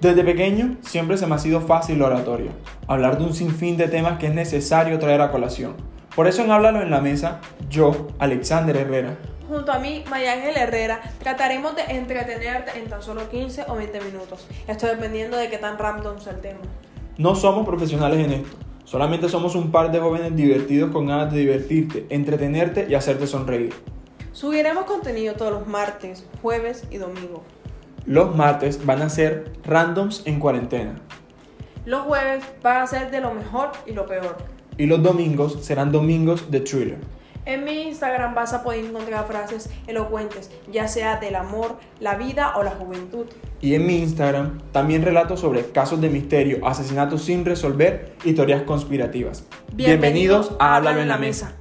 Desde pequeño siempre se me ha sido fácil la oratoria, hablar de un sinfín de temas que es necesario traer a colación. Por eso en Háblalo en la Mesa, yo, Alexander Herrera, Junto a mí, Mayángel Herrera, trataremos de entretenerte en tan solo 15 o 20 minutos. Esto dependiendo de qué tan random sea el tema. no somos profesionales en esto, solamente somos un par de jóvenes divertidos con ganas de divertirte, entretenerte y hacerte sonreír. Subiremos contenido todos los martes, jueves y domingo. Los martes van a ser randoms en cuarentena Los jueves van a ser de lo mejor y lo peor. y los domingos serán domingos de thriller. En mi Instagram vas a poder encontrar frases elocuentes, ya sea del amor, la vida o la juventud. Y en mi Instagram también relato sobre casos de misterio, asesinatos sin resolver y teorías conspirativas. Bienvenidos a Háblalo en la Mesa.